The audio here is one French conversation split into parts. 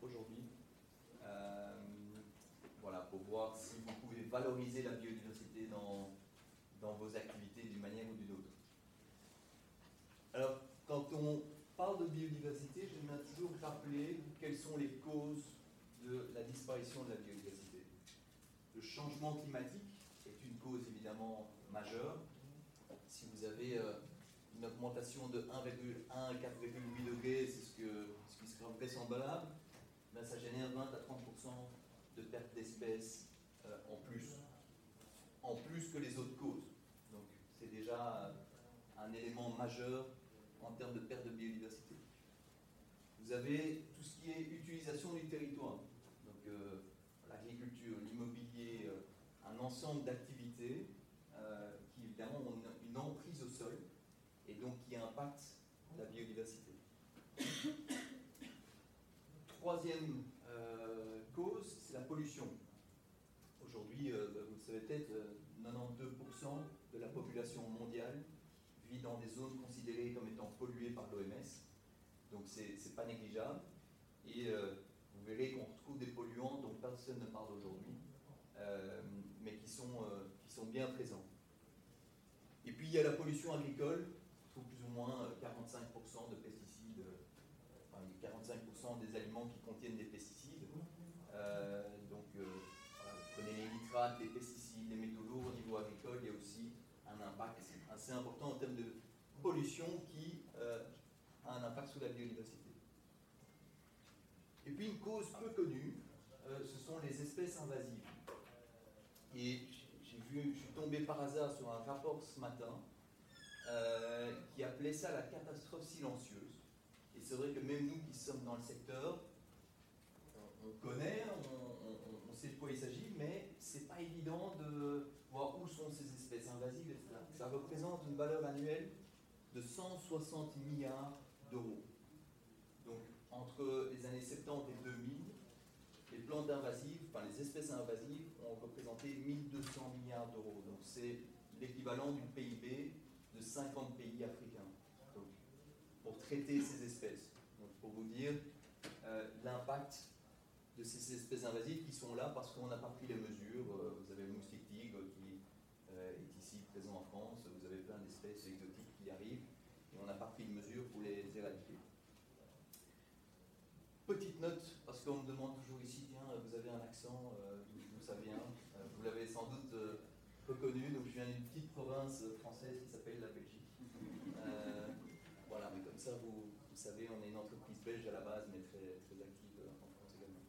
Aujourd'hui? Euh, voilà, pour voir si vous pouvez valoriser la biodiversité dans, dans vos activités d'une manière ou d'une autre. Alors, quand on parle de biodiversité, j'aimerais toujours rappeler quelles sont les causes de la disparition de la biodiversité. Le changement climatique est une cause évidemment majeure. Si vous avez euh, une augmentation de 1,1 à 4,8 degrés, c'est vraisemblable, ben ça génère 20 à 30% de perte d'espèces euh, en plus, en plus que les autres causes. Donc c'est déjà un élément majeur en termes de perte de biodiversité. Vous avez tout ce qui est utilisation du territoire, donc euh, l'agriculture, l'immobilier, euh, un ensemble d'activités qui évidemment ont une emprise au sol et donc qui impactent la biodiversité. Troisième euh, cause, c'est la pollution. Aujourd'hui, euh, bah, vous le savez peut-être, 92% euh, de la population mondiale vit dans des zones considérées comme étant polluées par l'OMS. Donc c'est pas négligeable. Et vous verrez qu'on retrouve des polluants dont personne ne parle aujourd'hui, mais qui sont, qui sont bien présents. Et puis il y a la pollution agricole, plus ou moins 45% de pesticides, enfin 45% des aliments qui des pesticides. Euh, donc, euh, vous prenez les nitrates, les pesticides, les métaux lourds au niveau agricole, il y a aussi un impact assez important en termes de pollution qui euh, a un impact sur la biodiversité. Et puis une cause peu connue, ce sont les espèces invasives. Et j'ai vu, je suis tombé par hasard sur un rapport ce matin euh, qui appelait ça la catastrophe silencieuse. Et c'est vrai que même nous qui sommes dans le secteur, on, connaît, on, sait de quoi il s'agit, mais c'est pas évident de voir où sont ces espèces invasives. Ça représente une valeur annuelle de 160 milliards d'euros. Donc entre les années 70 et 2000, les plantes invasives, enfin les espèces invasives ont représenté 1200 milliards d'euros. Donc c'est l'équivalent du PIB de 50 pays africains pour traiter ces espèces. Donc, pour vous dire euh, l'impact de ces espèces invasives qui sont là parce qu'on n'a pas pris les mesures. Euh, vous avez le moustique tigre qui euh, est ici présent en France, vous avez plein d'espèces exotiques qui arrivent et on n'a pas pris de mesures pour les éradiquer. Petite note, parce qu'on me demande toujours ici, tiens, vous avez un accent, d'où ça vient? Vous l'avez sans doute reconnu. Donc je viens d'une petite province française qui s'appelle la Belgique. Euh, voilà, mais comme ça, vous, vous, savez, on est une entreprise belge à la base, mais très, très active en France également.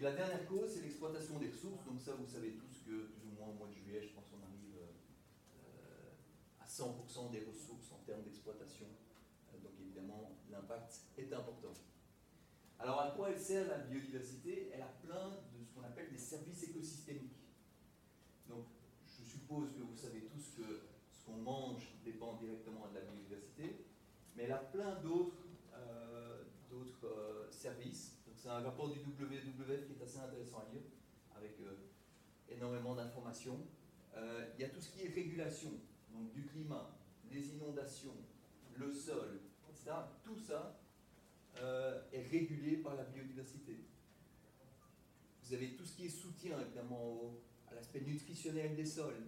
Et la dernière cause, c'est l'exploitation des ressources. Donc ça, vous savez tous que plus ou moins au mois de juillet, je pense qu'on arrive euh, à 100% des ressources en termes d'exploitation. Euh, donc évidemment, l'impact est important. Alors à quoi elle sert la biodiversité? Elle a plein de ce qu'on appelle des services écosystémiques. Donc, je suppose que vous savez tous que ce qu'on mange dépend directement de la biodiversité, mais elle a plein d'autres euh, euh, services. C'est un rapport du WWF qui est assez intéressant à lire, avec euh, énormément d'informations. il y a tout ce qui est régulation, donc du climat, les inondations, le sol, etc. Tout ça est régulé par la biodiversité. Vous avez tout ce qui est soutien, évidemment, au, à l'aspect nutritionnel des sols,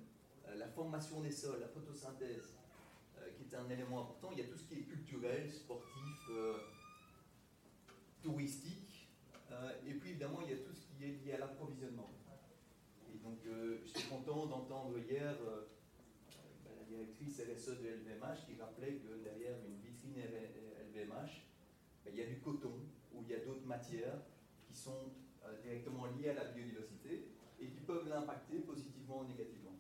euh, la formation des sols, la photosynthèse, euh, qui est un élément important. Il y a tout ce qui est culturel, sportif, euh, touristique, et puis évidemment il y a tout ce qui est lié à l'approvisionnement. Et donc je suis content d'entendre hier bah, la directrice RSE de LVMH qui rappelait que derrière une vitrine LVMH, bah, il y a du coton ou il y a d'autres matières qui sont directement liées à la biodiversité et qui peuvent l'impacter positivement ou négativement.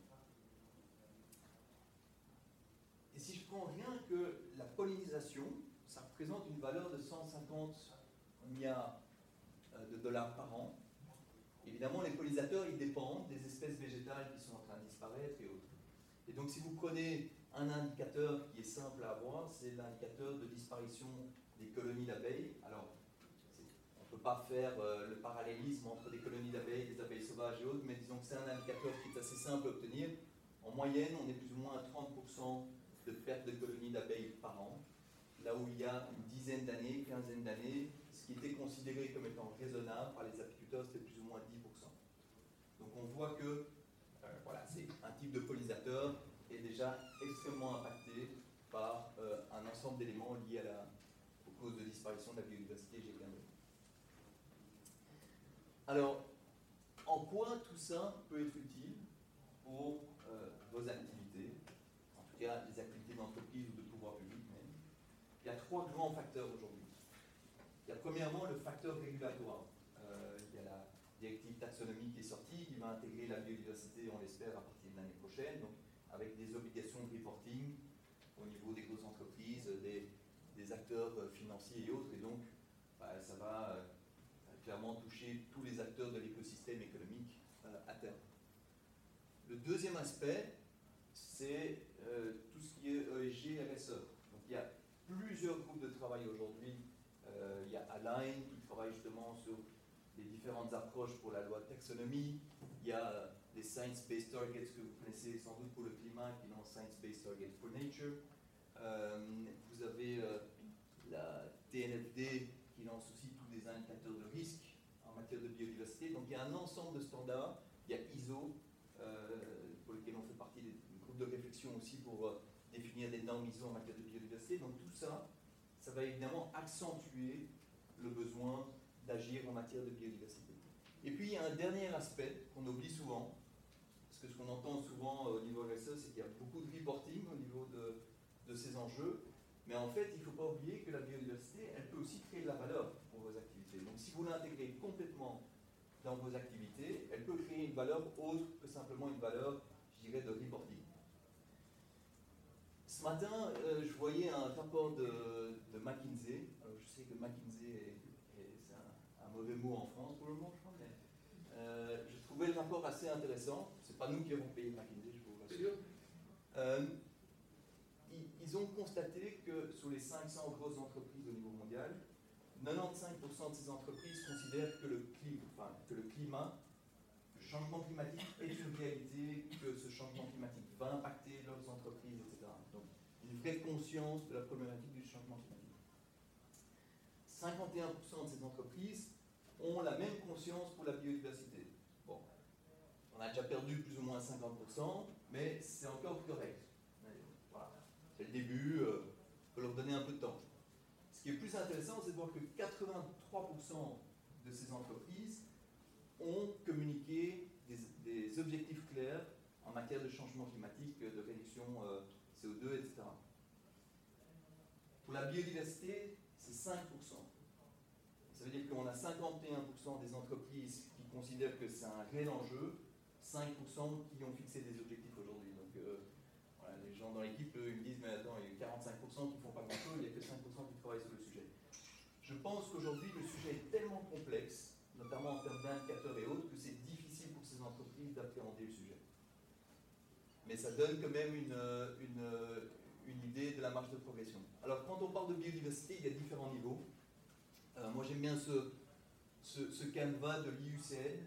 Et si je prends rien que la pollinisation, ça représente une valeur de 150 milliards euh, dollars par an. Évidemment, les pollinisateurs, ils dépendent des espèces végétales qui sont en train de disparaître et autres. Et donc, si vous prenez un indicateur qui est simple à avoir, c'est l'indicateur de disparition des colonies d'abeilles. Alors, ne peut pas faire euh, le parallélisme entre des colonies d'abeilles, des abeilles sauvages et autres, mais disons que c'est un indicateur qui est assez simple à obtenir. En moyenne, on est plus ou moins à 30% de perte de colonies d'abeilles par an. là où il y a une dizaine d'années, quinzaine d'années, était considéré comme étant raisonnable par les apiculteurs, c'était plus ou moins 10%. Donc on voit que euh, voilà, c'est un type de pollinisateur est déjà extrêmement impacté par euh, un ensemble d'éléments liés à la, aux causes de disparition de la biodiversité. Alors, en quoi tout ça peut être utile pour euh, vos activités, en tout cas les activités d'entreprise ou de pouvoir public même? Il y a trois grands facteurs aujourd'hui. Premièrement le facteur régulatoire. Euh, il y a la directive taxonomie qui est sortie, qui va intégrer la biodiversité, on l'espère, à partir de l'année prochaine, donc avec des obligations de reporting au niveau des grosses entreprises, des, acteurs euh, financiers et autres, et donc bah, ça va clairement toucher tous les acteurs de l'écosystème économique euh, à terme. Le deuxième aspect, c'est euh, tout ce qui est ESG, RSE. Donc il y a plusieurs groupes de travail aujourd'hui. Euh, qui travaille justement sur les différentes approches pour la loi de taxonomie. Il y a les Science-Based Targets que vous connaissez sans doute pour le climat qui lancent Science-Based Targets for Nature. vous avez la TNFD qui lance aussi des indicateurs de risque en matière de biodiversité. Donc il y a un ensemble de standards. Il y a ISO, euh, pour lequel on fait partie des groupes de réflexion aussi pour euh, définir des normes ISO en matière de biodiversité. Donc tout ça, ça va évidemment accentuer le besoin d'agir en matière de biodiversité. Et puis il y a un dernier aspect qu'on oublie souvent, parce que ce qu'on entend souvent euh, au niveau RSE, c'est qu'il y a beaucoup de reporting au niveau de, ces enjeux, mais en fait, il ne faut pas oublier que la biodiversité, elle peut aussi créer de la valeur vos activités. Donc si vous l'intégrez complètement dans vos activités, elle peut créer une valeur autre que simplement une valeur, je dirais, de reporting. Ce matin, euh, je voyais un rapport de, de McKinsey. Alors, je sais que McKinsey, un, mauvais mot en France pour le moment, je crois, mais euh, je trouvais le rapport assez intéressant. C'est pas nous qui avons payé McKinsey, je vous rassure. Euh, ils, ils ont constaté que sur les 500 grosses entreprises au niveau mondial, 95% de ces entreprises considèrent que le, climat, que le climat, le changement climatique est une réalité, que ce changement climatique va impacter leurs entreprises, etc. Donc, une vraie conscience de la problématique du changement climatique. 51% de ces entreprises ont la même conscience pour la biodiversité. Bon, on a déjà perdu plus ou moins 50%, mais c'est encore correct. C'est le début, il euh, faut leur donner un peu de temps. Ce qui est plus intéressant, c'est de voir que 83% de ces entreprises ont communiqué des, objectifs clairs en matière de changement climatique, de réduction euh, CO2, etc. Pour la biodiversité, c'est 5%. Ça veut dire qu'on a 51% des entreprises qui considèrent que c'est un réel enjeu, 5% qui ont fixé des objectifs aujourd'hui. Donc, euh, les gens dans l'équipe, ils me disent, mais attends, il y a 45% qui ne font pas grand-chose, il n'y a que 5% qui travaillent sur le sujet. Je pense qu'aujourd'hui, le sujet est tellement complexe, notamment en termes d'indicateurs et autres, que c'est difficile pour ces entreprises d'appréhender le sujet. Mais ça donne quand même une, une, une, idée de la marge de progression. Alors, quand on parle de biodiversité, il y a différents niveaux. Euh, moi, j'aime bien ce, ce, canevas de l'IUCN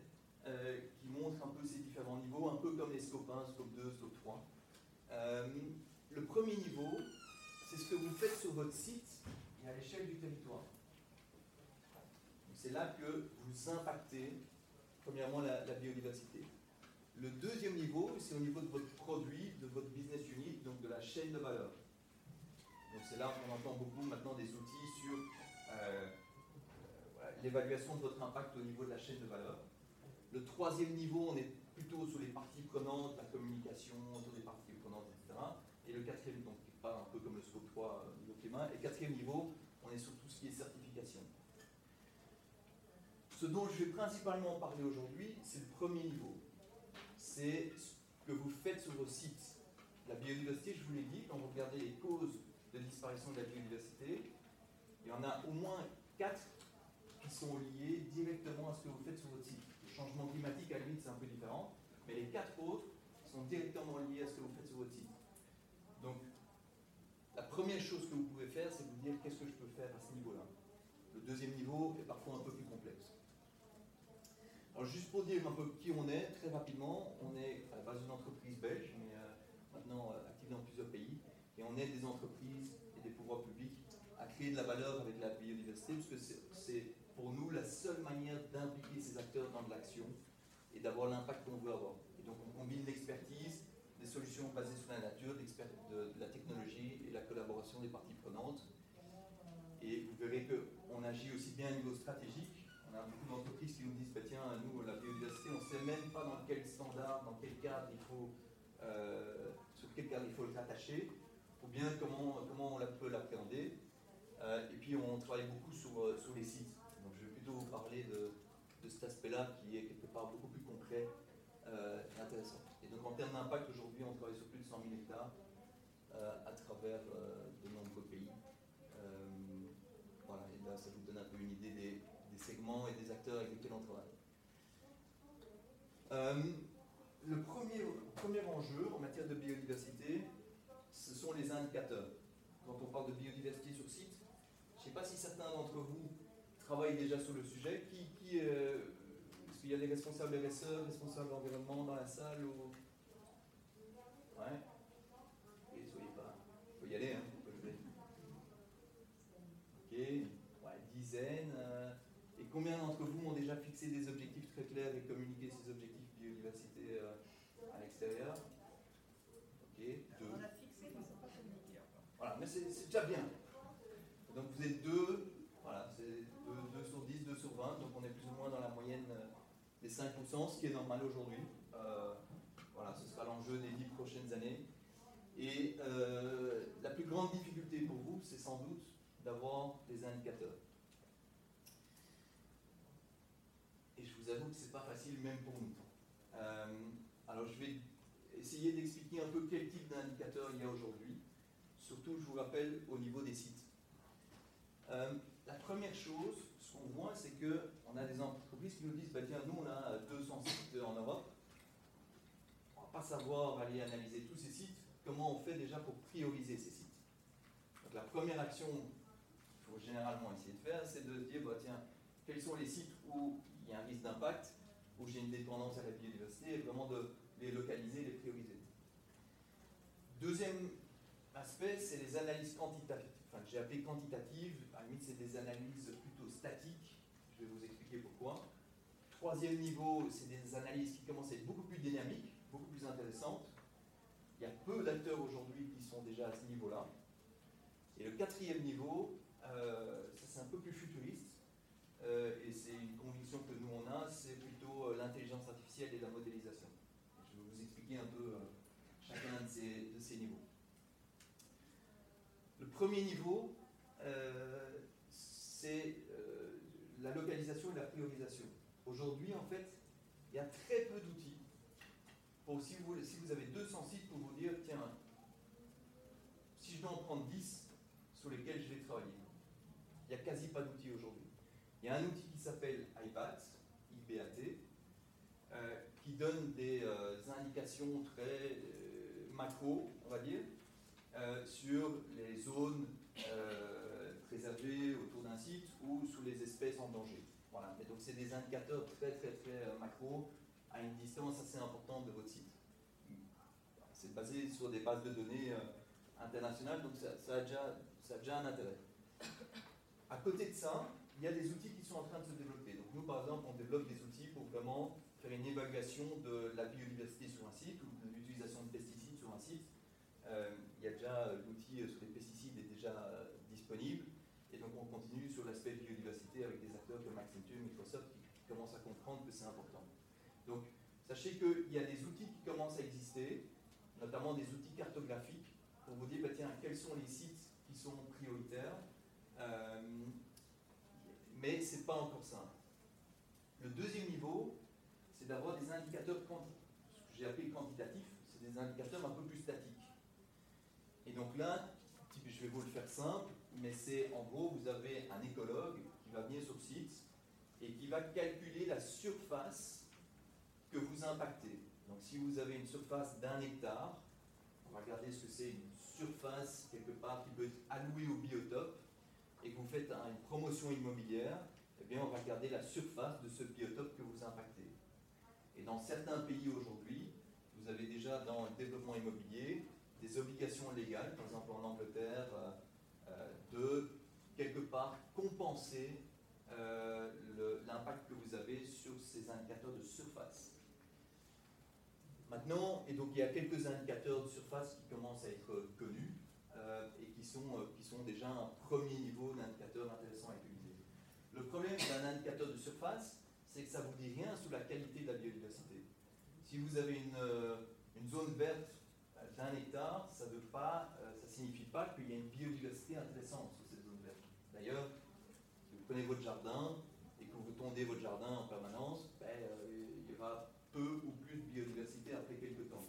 euh, qui montre un peu ces différents niveaux, un peu comme les scope 1, scope 2, scope 3. Euh, le premier niveau, c'est ce que vous faites sur votre site et à l'échelle du territoire. C'est là que vous impactez, premièrement, la, biodiversité. Le deuxième niveau, c'est au niveau de votre produit, de votre business unit, donc de la chaîne de valeur. Donc c'est là qu'on entend beaucoup maintenant des outils sur l'évaluation de votre impact au niveau de la chaîne de valeur. Le troisième niveau, on est plutôt sur les parties prenantes, la communication, sur les parties prenantes, etc. Et le quatrième, donc parle un peu comme le scope 3 euh, niveau climat. Et quatrième niveau, on est sur tout ce qui est certification. Ce dont je vais principalement parler aujourd'hui, c'est le premier niveau. C'est ce que vous faites sur vos sites. La biodiversité, je vous l'ai dit, quand vous regardez les causes de disparition de la biodiversité, il y en a au moins quatre sont liées directement à ce que vous faites sur votre site. Le changement climatique, à la limite, c'est un peu différent, mais les quatre autres sont directement liés à ce que vous faites sur votre site. Donc, la première chose que vous pouvez faire, c'est vous dire qu'est-ce que je peux faire à ce niveau-là. Le deuxième niveau est parfois un peu plus complexe. Alors, juste pour dire un peu qui on est, très rapidement, on est à la base d'une entreprise belge, mais euh, maintenant euh, active dans plusieurs pays, et on est des entreprises et des pouvoirs publics créer de la valeur avec la biodiversité, parce que c'est pour nous la seule manière d'impliquer ces acteurs dans de l'action et d'avoir l'impact qu'on veut avoir. Et donc on combine l'expertise, des solutions basées sur la nature, de, de la technologie et la collaboration des parties prenantes. Et vous verrez qu'on agit aussi bien au niveau stratégique. On a beaucoup d'entreprises qui nous disent, bah, tiens, nous, la biodiversité, on ne sait même pas dans quel standard, dans quel cadre il faut, euh, sur quel cadre il faut ou bien comment, comment on peut l'appréhender. Euh, et puis on travaille beaucoup sur, euh, sur les sites. Plutôt vous parler de, cet aspect-là qui est quelque part beaucoup plus concret et intéressant. Et donc en termes d'impact, aujourd'hui, on travaille sur plus de 100 000 hectares à travers de nombreux pays. voilà, et là, ça vous donne un peu une idée des, des segments et des acteurs avec lesquels on travaille. le premier, premier enjeu en matière de biodiversité, ce sont les indicateurs. Quand on parle de biodiversité sur site, je ne sais pas si certains d'entre vous travaillent déjà sur le sujet. Qui, qui euh, Est-ce qu'il y a des responsables RSE, responsables environnement dans la salle ou... Ouais. Et soyez pas. Il faut y aller, hein, Ok, ouais, dizaines. Euh, et combien d'entre vous ont déjà fixé des objectifs très clairs et communiqué ces objectifs biodiversité euh, à l'extérieur? Ok, deux. On a fixé, mais pas communiqué. Voilà, mais c'est déjà bien. Donc vous êtes deux, voilà, c'est 2, sur 10, 2 sur 20, donc on est plus ou moins dans la moyenne euh, des 5%, ce qui est normal aujourd'hui. Euh, voilà, ce sera l'enjeu des 10 prochaines années. Et euh, la plus grande difficulté pour vous, c'est sans doute d'avoir des indicateurs. Et je vous avoue que ce n'est pas facile même pour nous. alors je vais essayer d'expliquer un peu quel type d'indicateurs il y a aujourd'hui. Surtout, je vous rappelle, au niveau des sites. Euh, la première chose, ce qu'on voit, c'est qu'on a des qui nous disent, bah, tiens, nous, on a 200 sites en Europe. On ne va pas savoir aller analyser tous ces sites. Comment on fait déjà pour prioriser ces sites Donc la première action qu'il faut généralement essayer de faire, c'est de se dire, bah, tiens, quels sont les sites où il y a un risque d'impact, où j'ai une dépendance à la biodiversité, et vraiment de les localiser, les prioriser. Deuxième aspect, c'est les analyses quantitatives que j'ai appelé quantitatives, à la limite c'est des analyses plutôt statiques, je vais vous expliquer pourquoi. Troisième niveau, c'est des analyses qui commencent à être beaucoup plus dynamiques, beaucoup plus intéressantes. Il y a peu d'acteurs aujourd'hui qui sont déjà à ce niveau-là. Et le quatrième niveau, euh, c'est un peu plus futuriste, euh, et c'est une conviction que nous on a, c'est plutôt euh, l'intelligence artificielle et la modélisation. Je vais vous expliquer un peu chacun de ces niveaux. Le premier niveau, c'est la localisation et la priorisation. Aujourd'hui, en fait, il y a très peu d'outils pour, si vous, avez 200 sites, pour vous dire, tiens, si je dois en prendre 10 sur lesquels je vais travailler, il n'y a quasi pas d'outils aujourd'hui. Il y a un outil qui s'appelle IBAT, IBAT, euh, qui donne des indications très macro, on va dire, euh, sur les zones euh, préservées autour d'un site ou sous les espèces en danger. Donc c'est des indicateurs très très très euh, macro à une distance assez importante de votre site. C'est basé sur des bases de données internationales, donc ça, a déjà, un intérêt. À côté de ça, il y a des outils qui sont en train de se développer. Donc nous, par exemple, on développe des outils pour vraiment faire une évaluation de la biodiversité sur un site ou de l'utilisation de pesticides sur un site euh, il y a déjà euh, l'outil euh, sur les pesticides est déjà disponible. Et donc on continue sur l'aspect biodiversité avec des acteurs comme Accenture, Microsoft qui commencent à comprendre que c'est important. Donc sachez qu'il y a des outils qui commencent à exister, notamment des outils cartographiques, pour vous dire, bah, tiens, quels sont les sites qui sont prioritaires. mais ce n'est pas encore simple. Le deuxième niveau, c'est d'avoir des indicateurs ce que j'ai appelé quantitatifs, c'est des indicateurs un peu plus statiques. Et donc là, je vais vous le faire simple, mais c'est en gros, vous avez un écologue qui va venir sur le site et qui va calculer la surface que vous impactez. Donc si vous avez une surface d'un hectare, on va regarder ce que c'est une surface quelque part qui peut être allouée au biotope et que vous faites une promotion immobilière, eh bien on va regarder la surface de ce biotope que vous impactez. Et dans certains pays aujourd'hui, vous avez déjà dans le développement immobilier des obligations légales, par exemple en Angleterre, euh, euh, de compenser l'impact que vous avez sur ces indicateurs de surface. Maintenant, et donc il y a quelques indicateurs de surface qui commencent à être connus et qui sont, qui sont déjà un premier niveau d'indicateur intéressant à utiliser. Le problème d'un indicateur de surface, c'est que ça ne vous dit rien sur la qualité de la biodiversité. Si vous avez une, une zone verte d'un hectare, ça ne euh, signifie pas qu'il y a une biodiversité intéressante sur cette zone verte. D'ailleurs, prenez votre jardin et que vous tondez votre jardin en permanence, ben, euh, il y aura peu ou plus de biodiversité après quelques temps.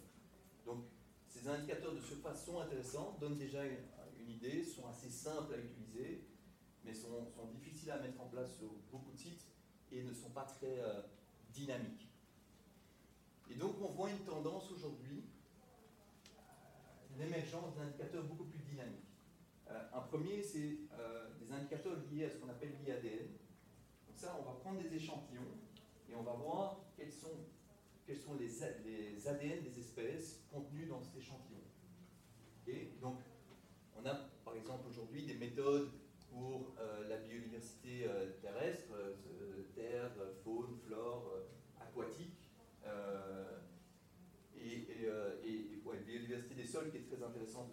Donc, ces indicateurs de surface sont intéressants, donnent déjà une, idée, sont assez simples à utiliser, mais sont, difficiles à mettre en place sur beaucoup de sites et ne sont pas très euh, dynamiques. Et donc, on voit une tendance aujourd'hui l'émergence d'indicateurs beaucoup plus dynamiques. Euh, un premier, c'est euh, des indicateurs liés à ce qu'on appelle l'IADN. Donc ça, on va prendre des échantillons et on va voir quels sont, les, ADN des espèces contenus dans cet échantillon. Et donc, on a par exemple aujourd'hui des méthodes pour euh, la biodiversité terrestre, terre, faune, flore, aquatique, biodiversité des sols qui est très intéressante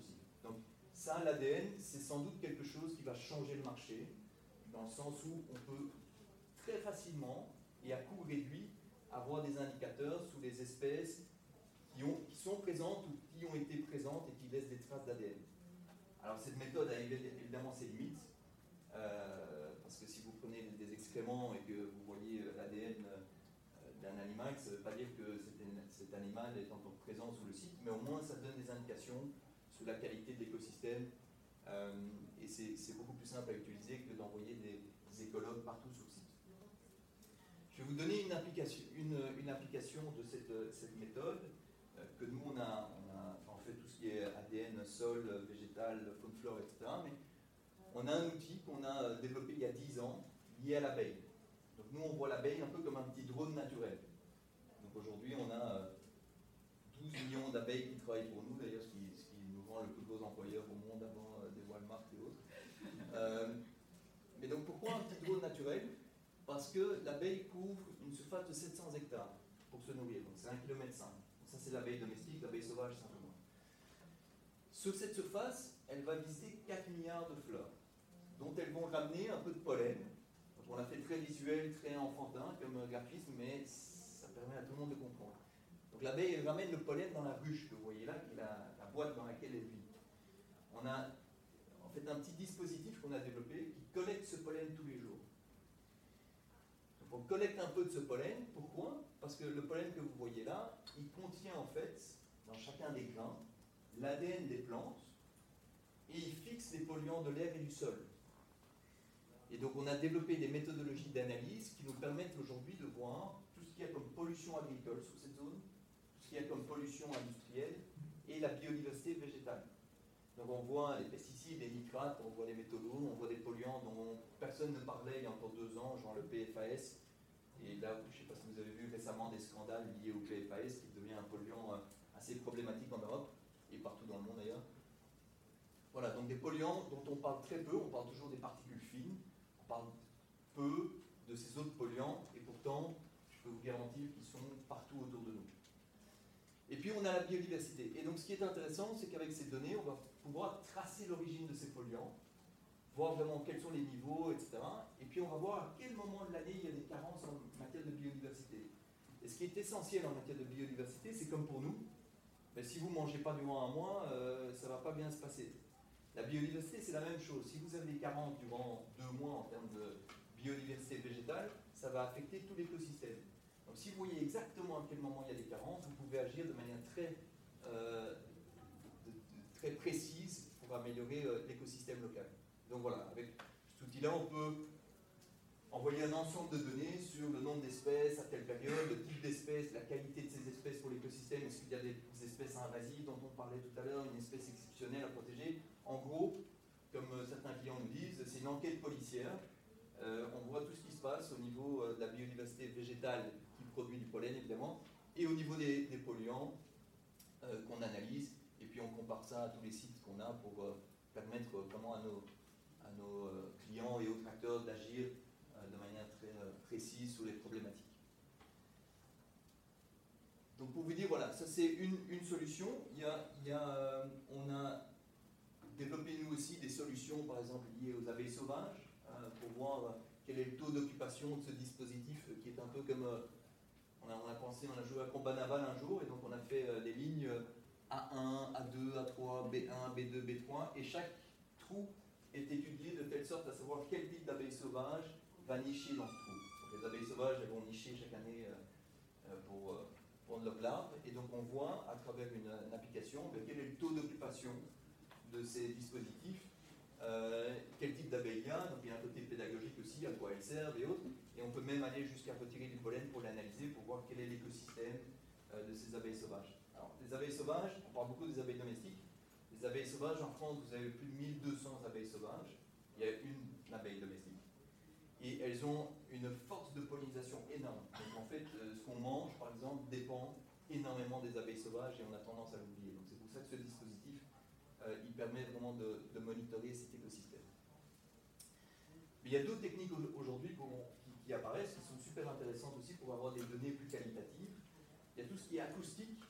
ça, l'ADN, c'est sans doute quelque chose qui va changer le marché, dans le sens où on peut très facilement et à coût réduit avoir des indicateurs sous les espèces qui, ont, qui sont présentes ou qui ont été présentes et qui laissent des traces d'ADN. Alors cette méthode a évidemment ses limites, euh, parce que si vous prenez des excréments et que vous voyez euh, l'ADN euh, d'un animal, ça ne veut pas dire que cet animal est en présent sous le site, mais au moins ça donne des indications sur la qualité de l'écosystème. Euh, et c'est beaucoup plus simple à utiliser que d'envoyer des, écologues partout sur le site. Je vais vous donner une application, une, application de cette, méthode euh, que nous, on a, on fait tout ce qui est ADN, sol, végétal, faune, flore, etc. Mais on a un outil qu'on a développé il y a 10 ans lié à l'abeille. Donc nous, on voit l'abeille un peu comme un petit drone naturel. Donc aujourd'hui, on a euh, 12 millions d'abeilles qui travaillent pour nous, d'ailleurs, ce qui, le plus gros employeur au monde avant euh, des Walmart et autres. Euh, mais donc pourquoi un petit drone naturel? Parce que l'abeille couvre une surface de 700 hectares pour se nourrir, donc c'est 1 km. Ça, c'est l'abeille domestique, l'abeille sauvage simplement. Sur cette surface, elle va visiter 4 milliards de fleurs, dont elles vont ramener un peu de pollen. Donc on l'a fait très visuel, très enfantin comme graphisme, mais ça permet à tout le monde de comprendre. Donc l'abeille ramène le pollen dans la ruche que vous voyez là, qui est la, boîte dans laquelle elle vit. On a en fait un petit dispositif qu'on a développé qui collecte ce pollen tous les jours. On collecte un peu de ce pollen. Pourquoi? Parce que le pollen que vous voyez là, il contient en fait, dans chacun des grains, l'ADN des plantes et il fixe les polluants de l'air et du sol. Et donc on a développé des méthodologies d'analyse qui nous permettent aujourd'hui de voir tout ce qu'il y a comme pollution agricole sur cette zone, y a comme pollution industrielle et la biodiversité végétale. Donc on voit les pesticides, les nitrates, on voit les métaux lourds, on voit des polluants dont personne ne parlait il y a encore deux ans, genre le PFAS. Et là, je ne sais pas si vous avez vu récemment des scandales liés au PFAS qui devient un polluant euh, assez problématique en Europe et partout dans le monde d'ailleurs. Voilà, donc des polluants dont on parle très peu, on parle toujours des particules fines, on parle peu de ces autres polluants et pourtant, je peux vous garantir qu'ils sont partout autour de nous. Et puis on a la biodiversité. Et donc ce qui est intéressant, c'est qu'avec ces données, on va pouvoir tracer l'origine de ces polluants, voir vraiment quels sont les niveaux, etc. Et puis on va voir à quel moment de l'année il y a des carences en matière de biodiversité. Et ce qui est essentiel en matière de biodiversité, c'est comme pour nous, ben, si vous ne mangez pas durant un mois, euh, ça ne va pas bien se passer. La biodiversité, c'est la même chose. Si vous avez des carences durant deux mois en termes de biodiversité végétale, ça va affecter tout l'écosystème. Donc si vous voyez exactement à quel moment il y a des carences, vous pouvez agir de manière très, euh, très précise pour améliorer euh, l'écosystème local. Donc voilà, avec cet outil-là, on peut envoyer un ensemble de données sur le nombre d'espèces, à telle période, le type d'espèces, la qualité de ces espèces pour l'écosystème, est-ce qu'il y a des espèces invasives dont on parlait tout à l'heure, une espèce exceptionnelle à protéger? En gros, comme euh, certains clients nous disent, c'est une enquête policière. on voit tout ce qui se passe au niveau de la biodiversité végétale produit du pollen évidemment, et au niveau des, polluants euh, qu'on analyse, et puis on compare ça à tous les sites qu'on a pour euh, permettre vraiment à nos, à nos clients et autres acteurs d'agir de manière très précise sur les problématiques. Donc pour vous dire, voilà, ça c'est une, une, solution. Il y a, il y a, on a développé nous aussi des solutions, par exemple liées aux abeilles sauvages, pour voir quel est le taux d'occupation de ce dispositif qui est un peu comme on a, pensé, joué à combat naval un jour, et donc on a fait euh, des lignes A1, A2, A3, B1, B2, B3, et chaque trou est étudié de telle sorte à savoir quel type d'abeille sauvage va nicher dans ce trou. les abeilles sauvages, elles vont nicher chaque année euh, euh, pour prendre larves, et donc on voit à travers une, application ben, quel est le taux d'occupation de ces dispositifs quel type d'abeille il y a, donc il y a un côté pédagogique aussi, à quoi elles servent et autres, et on peut même aller jusqu'à retirer du pollen pour l'analyser, pour voir quel est l'écosystème euh, de ces abeilles sauvages. Alors, les abeilles sauvages, on parle beaucoup des abeilles domestiques, les abeilles sauvages, en France, vous avez plus de 1200 abeilles sauvages, il y a une abeille domestique, et elles ont une force de pollinisation énorme. Donc en fait, euh, ce qu'on mange, par exemple, dépend énormément des abeilles sauvages, et on a tendance à l'oublier. Donc c'est pour ça que ce dispositif euh, il permet vraiment de, monitorer cet écosystème. Mais il y a d'autres techniques aujourd'hui qui, apparaissent, qui sont super intéressantes aussi pour avoir des données plus qualitatives. Il y a tout ce qui est acoustique,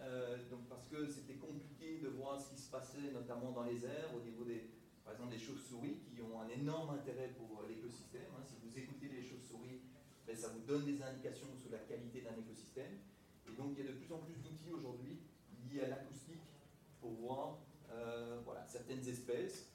euh, donc parce que c'était compliqué de voir ce qui se passait notamment dans les airs, au niveau des, par exemple des chauves-souris, qui ont un énorme intérêt pour l'écosystème. Hein. Si vous écoutez les chauves-souris, ben, ça vous donne des indications sur la qualité d'un écosystème. Et donc il y a de plus en plus d'outils aujourd'hui liés à l'acoustique pour voir euh, voilà, certaines espèces.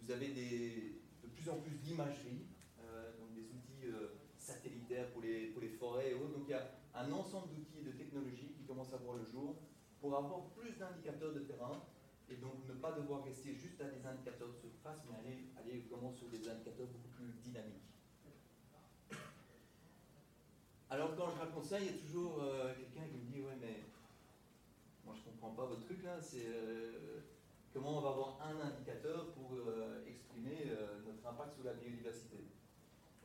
Vous avez de plus en plus d'imagerie, euh, donc des outils euh, satellitaires pour les, pour les et autres. Donc il y a un ensemble d'outils et de technologies qui commencent à voir le jour pour avoir plus d'indicateurs de terrain et donc ne pas devoir rester juste à des indicateurs de surface, mais aller, aller vraiment sur des indicateurs beaucoup plus dynamiques. Alors quand je raconte ça, il y a toujours quelqu'un qui me dit ouais mais moi je comprends pas votre truc là, c'est comment on va avoir un indicateur pour euh, exprimer euh, notre impact sur la biodiversité?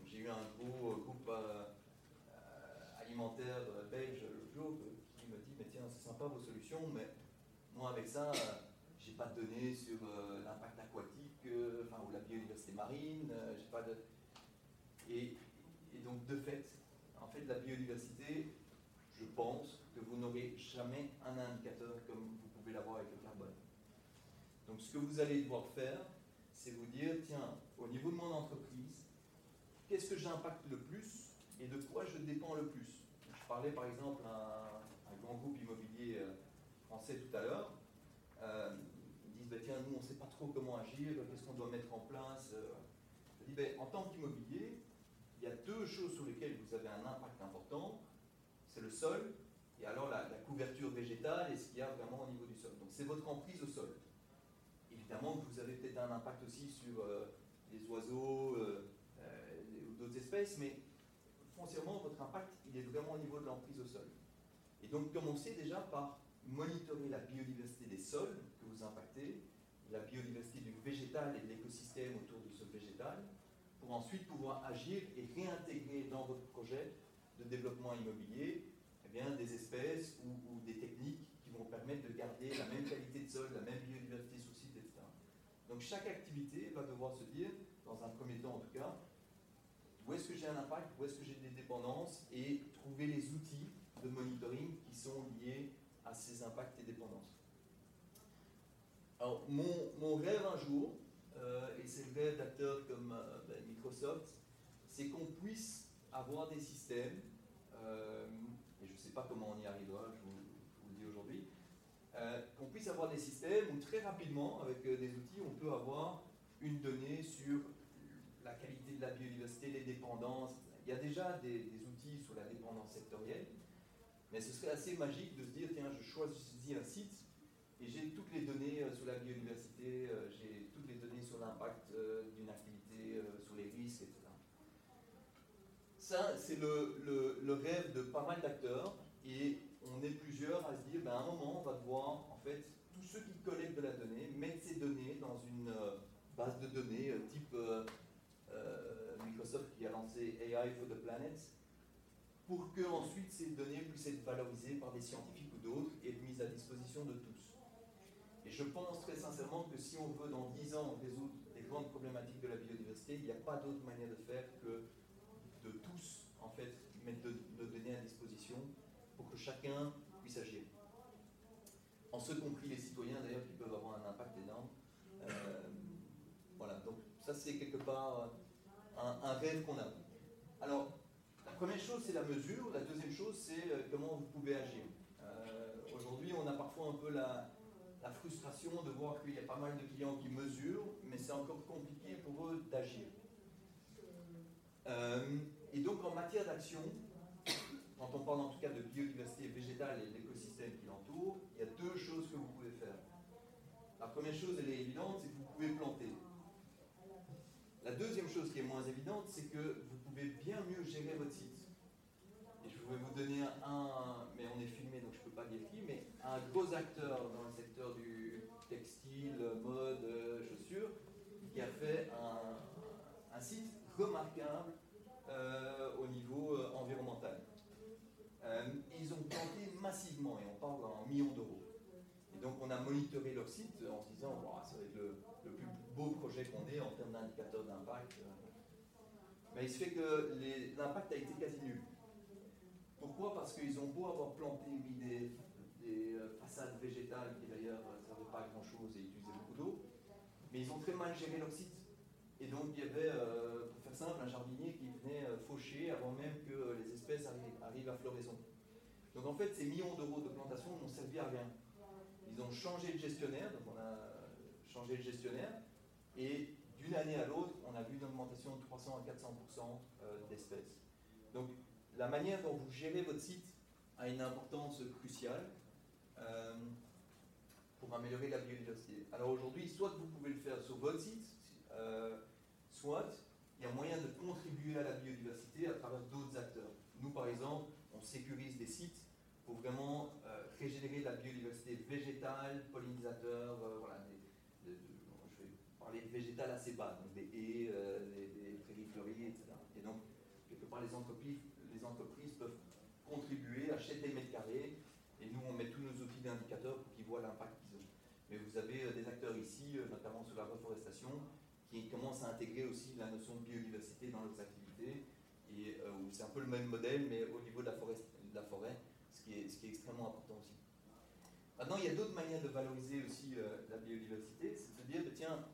J'ai eu un gros groupe euh, alimentaire belge qui me dit, mais tiens, c'est sympa vos solutions, mais moi avec ça, j'ai pas de données sur l'impact aquatique, enfin, ou la biodiversité marine, j'ai pas de... Et, et donc de fait, en fait, la biodiversité, je pense que vous n'aurez jamais un indicateur comme vous pouvez l'avoir avec le carbone. Donc ce que vous allez devoir faire, c'est vous dire, tiens, au niveau de mon entreprise, qu'est-ce que j'impacte le plus et de quoi je dépends le plus? Parlais par exemple un, grand groupe immobilier euh, français tout à l'heure. Euh, ils disent, ben, tiens, nous, on ne sait pas trop comment agir, qu'est-ce qu'on doit mettre en place. Euh. Je dis, ben, en tant qu'immobilier, il y a deux choses sur lesquelles vous avez un impact important. C'est le sol et alors la, couverture végétale et ce qu'il y a vraiment au niveau du sol. Donc c'est votre emprise au sol évidemment vous avez peut-être un impact aussi sur les oiseaux ou d'autres espèces, mais foncièrement, votre impact, il est vraiment au niveau de l'emprise au sol. Et donc, commencez déjà par monitorer la biodiversité des sols que vous impactez, la biodiversité du végétal et de l'écosystème autour du sol végétal, pour ensuite pouvoir agir et réintégrer dans votre projet de développement immobilier eh bien, des espèces ou, ou, des techniques qui vont permettre de garder la même qualité de sol, la même biodiversité donc chaque activité va devoir se dire, dans un premier temps en tout cas, où est-ce que j'ai un impact, où est-ce que et trouver les outils de monitoring qui sont liés à ces impacts et dépendances. Alors, mon, rêve un jour, euh, et c'est le rêve d'acteurs comme euh, ben, Microsoft, c'est qu'on puisse avoir des systèmes, euh, et je ne sais pas comment on y arrivera, je vous, le dis aujourd'hui, qu'on puisse avoir des systèmes où très rapidement, avec des outils, on peut avoir une donnée sur la qualité de la biodiversité, les dépendances. Il y a déjà des, outils sur la dépendance sectorielle, mais ce serait assez magique de se dire, tiens, je choisis un site et j'ai toutes les données euh, sur la biodiversité, j'ai toutes les données sur l'impact d'une activité, sur les risques, etc. Ça, c'est le, rêve de pas mal d'acteurs et on est plusieurs à se dire, ben, à un moment, on va devoir, en fait, tous ceux qui collectent de la donnée, mettre ces données dans une euh, base de données euh, type euh, Microsoft qui a lancé AI for the Planet, pour que ensuite ces données puissent être valorisées par des scientifiques ou d'autres et mises à disposition de tous. Et je pense très sincèrement que si on veut dans 10 ans résoudre des grandes problématiques de la biodiversité, il n'y a pas d'autre manière de faire que de tous, en fait, mettre nos données à disposition pour que chacun puisse agir. En ce compris les citoyens, d'ailleurs, qui peuvent avoir un impact énorme. Euh, voilà, donc ça c'est quelque part un, rêve qu'on a. Alors, la première chose c'est la mesure, la deuxième chose c'est euh, comment vous pouvez agir. Euh, aujourd'hui, on a parfois un peu la, frustration de voir qu'il y a pas mal de clients qui mesurent, mais c'est encore compliqué pour eux d'agir. Euh, et donc en matière d'action, quand on parle en tout cas de biodiversité végétale et l'écosystème qui l'entoure, il y a deux choses que vous pouvez faire. La première chose, elle est évidente, c'est que vous pouvez planter. La deuxième chose qui est moins évidente, c'est que vous pouvez bien mieux gérer votre site. Et je vais vous donner un, mais on est filmé donc je ne peux pas dire qui, mais un gros acteur dans le secteur du textile, mode, chaussures, qui a fait un, site remarquable euh, au niveau euh, environnemental. Euh, ils ont planté massivement, et on parle en millions d'euros. Et donc on a monitoré leur site en se disant, ça va être le, beau projet qu'on ait en termes d'indicateurs d'impact. Mais il se fait que l'impact a été quasi nul. Pourquoi? Parce qu'ils ont beau avoir planté des, des façades végétales qui d'ailleurs ne servaient pas à grand chose et utilisaient beaucoup d'eau, mais ils ont très mal géré leur site. Et donc il y avait, euh, pour faire simple, un jardinier qui venait euh, faucher avant même que les espèces arrivent, à floraison. Donc en fait, ces millions d'euros de plantation n'ont servi à rien. Ils ont changé de gestionnaire, donc on a changé de gestionnaire, et d'une année à l'autre, on a vu une augmentation de 300 à 400% euh, d'espèces. Donc la manière dont vous gérez votre site a une importance cruciale pour améliorer la biodiversité. Alors aujourd'hui, soit vous pouvez le faire sur votre site, soit il y a moyen de contribuer à la biodiversité à travers d'autres acteurs. Nous, par exemple, on sécurise des sites pour vraiment euh, régénérer la biodiversité végétale, pollinisateurs, euh, voilà, parler végétal assez bas, donc des haies, euh, des, prairies fleuries, etc. Et donc, quelque part, les entreprises, les entreprises peuvent contribuer, acheter des mètres carrés, et nous, on met tous nos outils d'indicateurs pour qu'ils voient l'impact qu'ils ont. Mais vous avez des acteurs ici, notamment sur la reforestation, qui commencent à intégrer aussi la notion de biodiversité dans leurs activités. Et euh, c'est un peu le même modèle, mais au niveau de la forêt, ce, qui est, extrêmement important aussi. Maintenant, il y a d'autres manières de valoriser aussi euh, la biodiversité. C'est de se dire, tiens,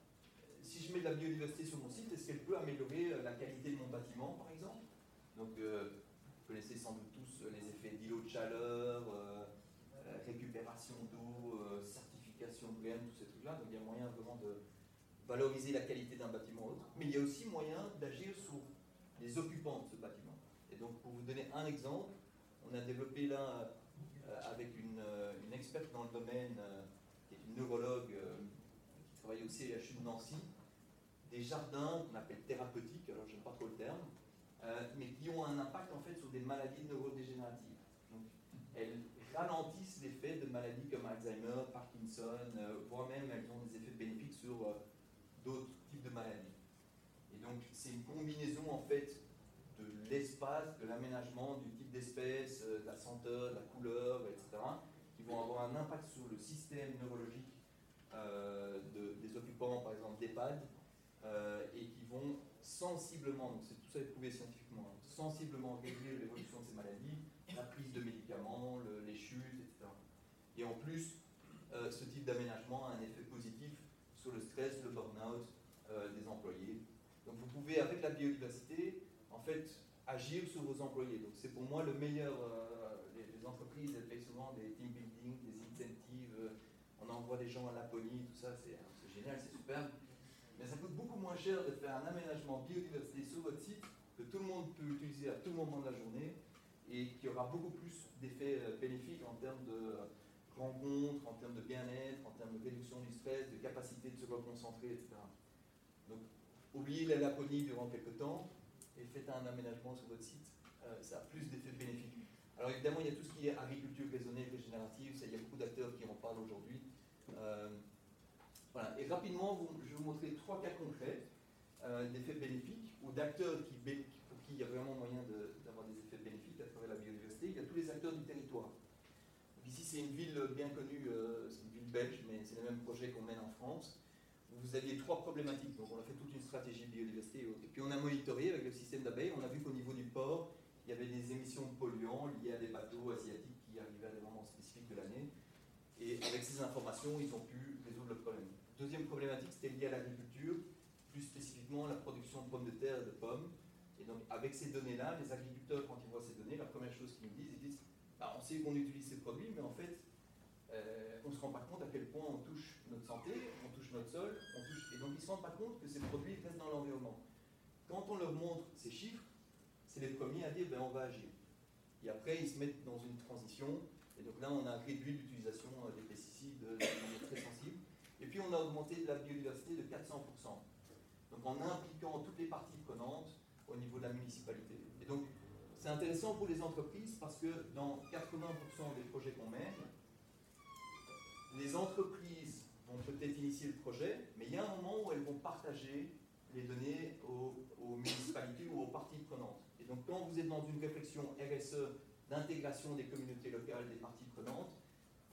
si je mets de la biodiversité sur mon site, est-ce qu'elle peut améliorer euh, la qualité de mon bâtiment, par exemple? Donc, vous connaissez sans doute tous les effets d'îlot de chaleur, récupération d'eau, certification de BM, tous ces trucs-là. Donc, il y a moyen vraiment de valoriser la qualité d'un bâtiment autre, mais il y a aussi moyen d'agir sur les occupants de ce bâtiment. Et donc, pour vous donner un exemple, on a développé là, euh, avec une, euh, une, experte dans le domaine, euh, qui est une neurologue qui travaille au CHU de Nancy, des jardins qu'on appelle thérapeutiques, alors je n'aime pas trop le terme, mais qui ont un impact en fait sur des maladies neurodégénératives. Donc, elles ralentissent l'effet de maladies comme Alzheimer, Parkinson, voire même elles ont des effets bénéfiques sur d'autres types de maladies. Et donc, c'est une combinaison en fait de l'espace, de l'aménagement, du type d'espèce, euh, de la senteur, de la couleur, etc., qui vont avoir un impact sur le système neurologique euh, des occupants, par exemple d'EHPAD, euh, et qui vont sensiblement, donc c'est tout ça est prouvé scientifiquement, hein, sensiblement réduire l'évolution de ces maladies, la prise de médicaments, les chutes, etc. Et en plus, ce type d'aménagement a un effet positif sur le stress, le burn-out euh, des employés. Donc vous pouvez, avec la biodiversité, en fait, agir sur vos employés. Donc c'est pour moi le meilleur. Euh, les, entreprises, elles font souvent des team building, des incentives, euh, on envoie des gens à Laponie, tout ça, c'est génial, c'est super. Mais ça coûte beaucoup moins cher de faire un aménagement biodiversité sur votre site que tout le monde peut utiliser à tout moment de la journée et qui aura beaucoup plus d'effets bénéfiques en termes de rencontres, en termes de bien-être, en termes de réduction du stress, de capacité de se reconcentrer, etc. Donc, oubliez la Laponie durant quelques temps et faites un aménagement sur votre site. Euh, ça a plus d'effets bénéfiques. Alors évidemment, il y a tout ce qui est agriculture raisonnée, régénérative, il y a beaucoup d'acteurs qui en parlent aujourd'hui. Euh, voilà. Et rapidement, je vais vous montrer trois cas concrets euh, d'effets bénéfiques ou d'acteurs pour qui il y a vraiment moyen d'avoir des effets bénéfiques à travers la biodiversité. Il y a tous les acteurs du territoire ici, c'est une ville bien connue, euh, c'est une ville belge, mais c'est le même projet qu'on mène en France, vous aviez trois problématiques. Donc on a fait toute une stratégie biodiversité et puis on a monitoré avec le système d'abeilles, on a vu qu'au niveau du port, il y avait des émissions de polluants liées à des bateaux asiatiques qui arrivaient à des moments spécifiques de l'année. Et avec ces informations, ils ont pu. Deuxième problématique, c'était lié à l'agriculture, plus spécifiquement la production de pommes de terre et de pommes. Et donc avec ces données-là, les agriculteurs, quand ils voient ces données, la première chose qu'ils me disent, ils disent, bah, on sait qu'on utilise ces produits, mais en fait, euh, on ne se rend pas compte à quel point on touche notre santé, on touche notre sol, on touche... et donc ils ne se rendent pas compte que ces produits restent dans l'environnement. Quand on leur montre ces chiffres, c'est les premiers à dire ben, on va agir. Et après, ils se mettent dans une transition, et donc là, on a réduit l'utilisation euh, des pesticides de manière très sensible, on a augmenté la biodiversité de 400%. Donc en impliquant toutes les parties prenantes au niveau de la municipalité. Et donc, c'est intéressant pour les entreprises parce que dans 80% des projets qu'on mène, les entreprises vont peut-être initier le projet, mais il y a un moment où elles vont partager les données aux, municipalités ou aux parties prenantes. Et donc quand vous êtes dans une réflexion RSE d'intégration des communautés locales, des parties prenantes,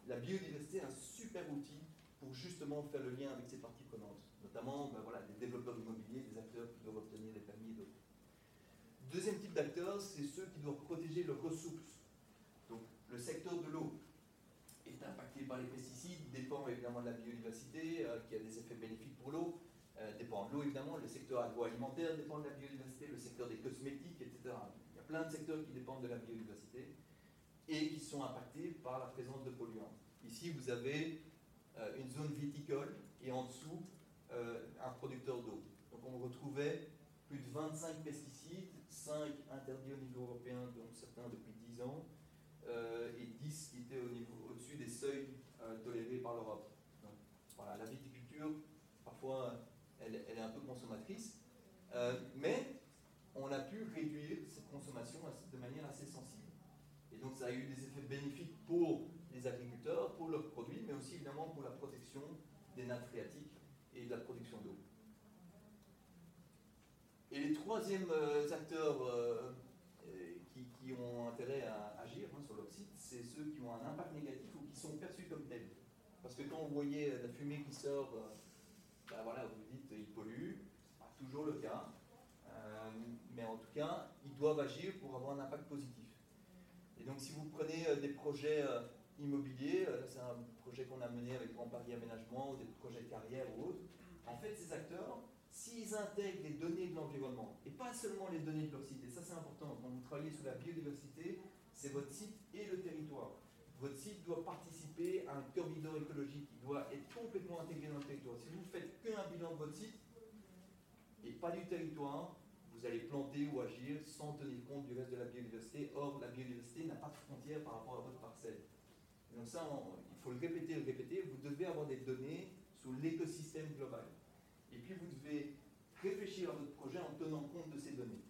la biodiversité est un super outil pour justement faire le lien avec ces parties prenantes, notamment ben voilà, des développeurs immobiliers, des acteurs qui doivent obtenir des permis et d'autres. Deuxième type d'acteurs, c'est ceux qui doivent protéger leurs ressources. Donc le secteur de l'eau est impacté par les pesticides, dépend évidemment de la biodiversité, euh, qui a des effets bénéfiques pour l'eau, euh, dépend de l'eau évidemment, le secteur agroalimentaire dépend de la biodiversité, le secteur des cosmétiques, etc. Il y a plein de secteurs qui dépendent de la biodiversité et qui sont impactés par la présence de polluants. Ici, vous avez euh, une zone viticole et en dessous, un producteur d'eau. Donc on retrouvait plus de 25 pesticides, 5 interdits au niveau européen, dont certains depuis 10 ans, euh, et 10 qui étaient au-dessus des seuils euh, tolérés par l'Europe. Voilà, la viticulture, parfois, elle, est un peu consommatrice, euh, mais on a pu réduire cette consommation de manière assez sensible. Et donc ça a eu des effets bénéfiques pour les agriculteurs, pour leurs pour la protection des nappes phréatiques et de la production d'eau. Et les troisièmes acteurs qui, ont intérêt à agir hein, sur site, c'est ceux qui ont un impact négatif ou qui sont perçus comme tels. Parce que quand vous voyez la fumée qui sort, euh, ben voilà, vous dites il pollue, pas toujours le cas. Euh, mais en tout cas, ils doivent agir pour avoir un impact positif. Et donc si vous prenez euh, des projets immobiliers, c'est un projet qu'on a mené avec Grand Paris Aménagement, ou des projets de carrière ou autres, en fait ces acteurs, s'ils intègrent les données de l'environnement, et pas seulement les données de leur site, et ça c'est important, quand vous travaillez sur la biodiversité, c'est votre site et le territoire. Votre site doit participer à un corridor écologique, il doit être complètement intégré dans le territoire. Si vous ne faites qu'un bilan de votre site, et pas du territoire, vous allez planter ou agir sans tenir compte du reste de la biodiversité. Or, la biodiversité n'a pas de frontières par rapport à votre parcelle. Donc ça, il faut le répéter, le répéter. Vous devez avoir des données sur l'écosystème global. Et puis vous devez réfléchir à votre projet en tenant compte de ces données.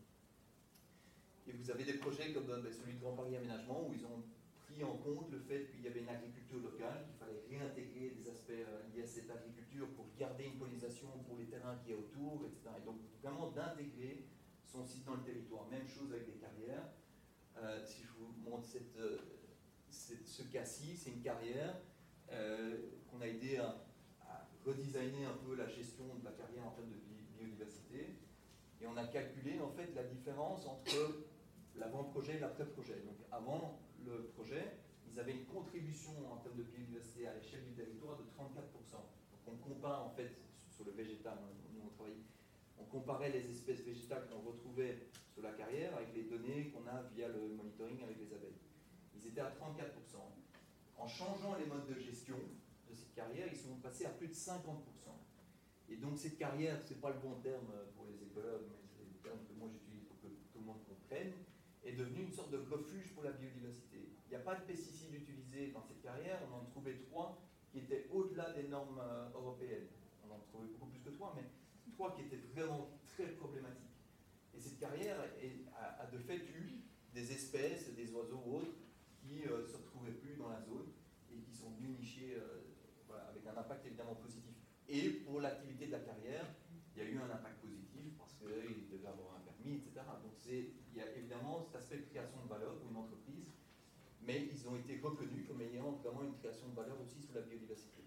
Et vous avez des projets comme ben, celui de Grand Paris Aménagement où ils ont pris en compte le fait qu'il y avait une agriculture locale, qu'il fallait réintégrer des aspects euh, liés à cette agriculture pour garder une pollinisation pour les terrains qui a autour, etc. Et donc vraiment d'intégrer son site dans le territoire. Même chose avec des carrières. Euh, si je vous montre cette, euh, ce cas-ci, c'est une carrière qu'on a aidé à, redesigner un peu la gestion de la carrière en termes de biodiversité. Et on a calculé en fait la différence entre l'avant-projet et l'après-projet. Donc avant le projet, ils avaient une contribution en termes de biodiversité à l'échelle du territoire de 34%. Donc on compare en fait sur le végétal, hein, nous on travaille, on comparait les espèces végétales qu'on retrouvait sur la carrière avec les données qu'on a via le monitoring avec les abeilles. Ils étaient à 34%. En changeant les modes de gestion, cette carrière, ils sont passés à plus de 50%. Et donc cette carrière, ce n'est pas le bon terme pour les écologues, mais c'est le terme que moi j'utilise pour que tout le monde comprenne, est devenu une sorte de refuge pour la biodiversité. Il n'y a pas de pesticides utilisés dans cette carrière, on en trouvait trois qui étaient au-delà des normes euh, européennes. On en trouvait beaucoup plus que trois, mais trois qui étaient vraiment très problématiques. Et cette carrière a, de fait eu des espèces, des oiseaux ou autres, euh, se retrouvaient plus dans la zone et qui sont venus nicher euh, avec un impact évidemment positif. Et pour l'activité de la carrière, il y a eu un impact positif parce qu'il devait avoir un permis, etc. Donc il y a évidemment cet aspect de création de valeur pour une entreprise, mais ils ont été reconnus comme ayant vraiment une création de valeur aussi sur la biodiversité.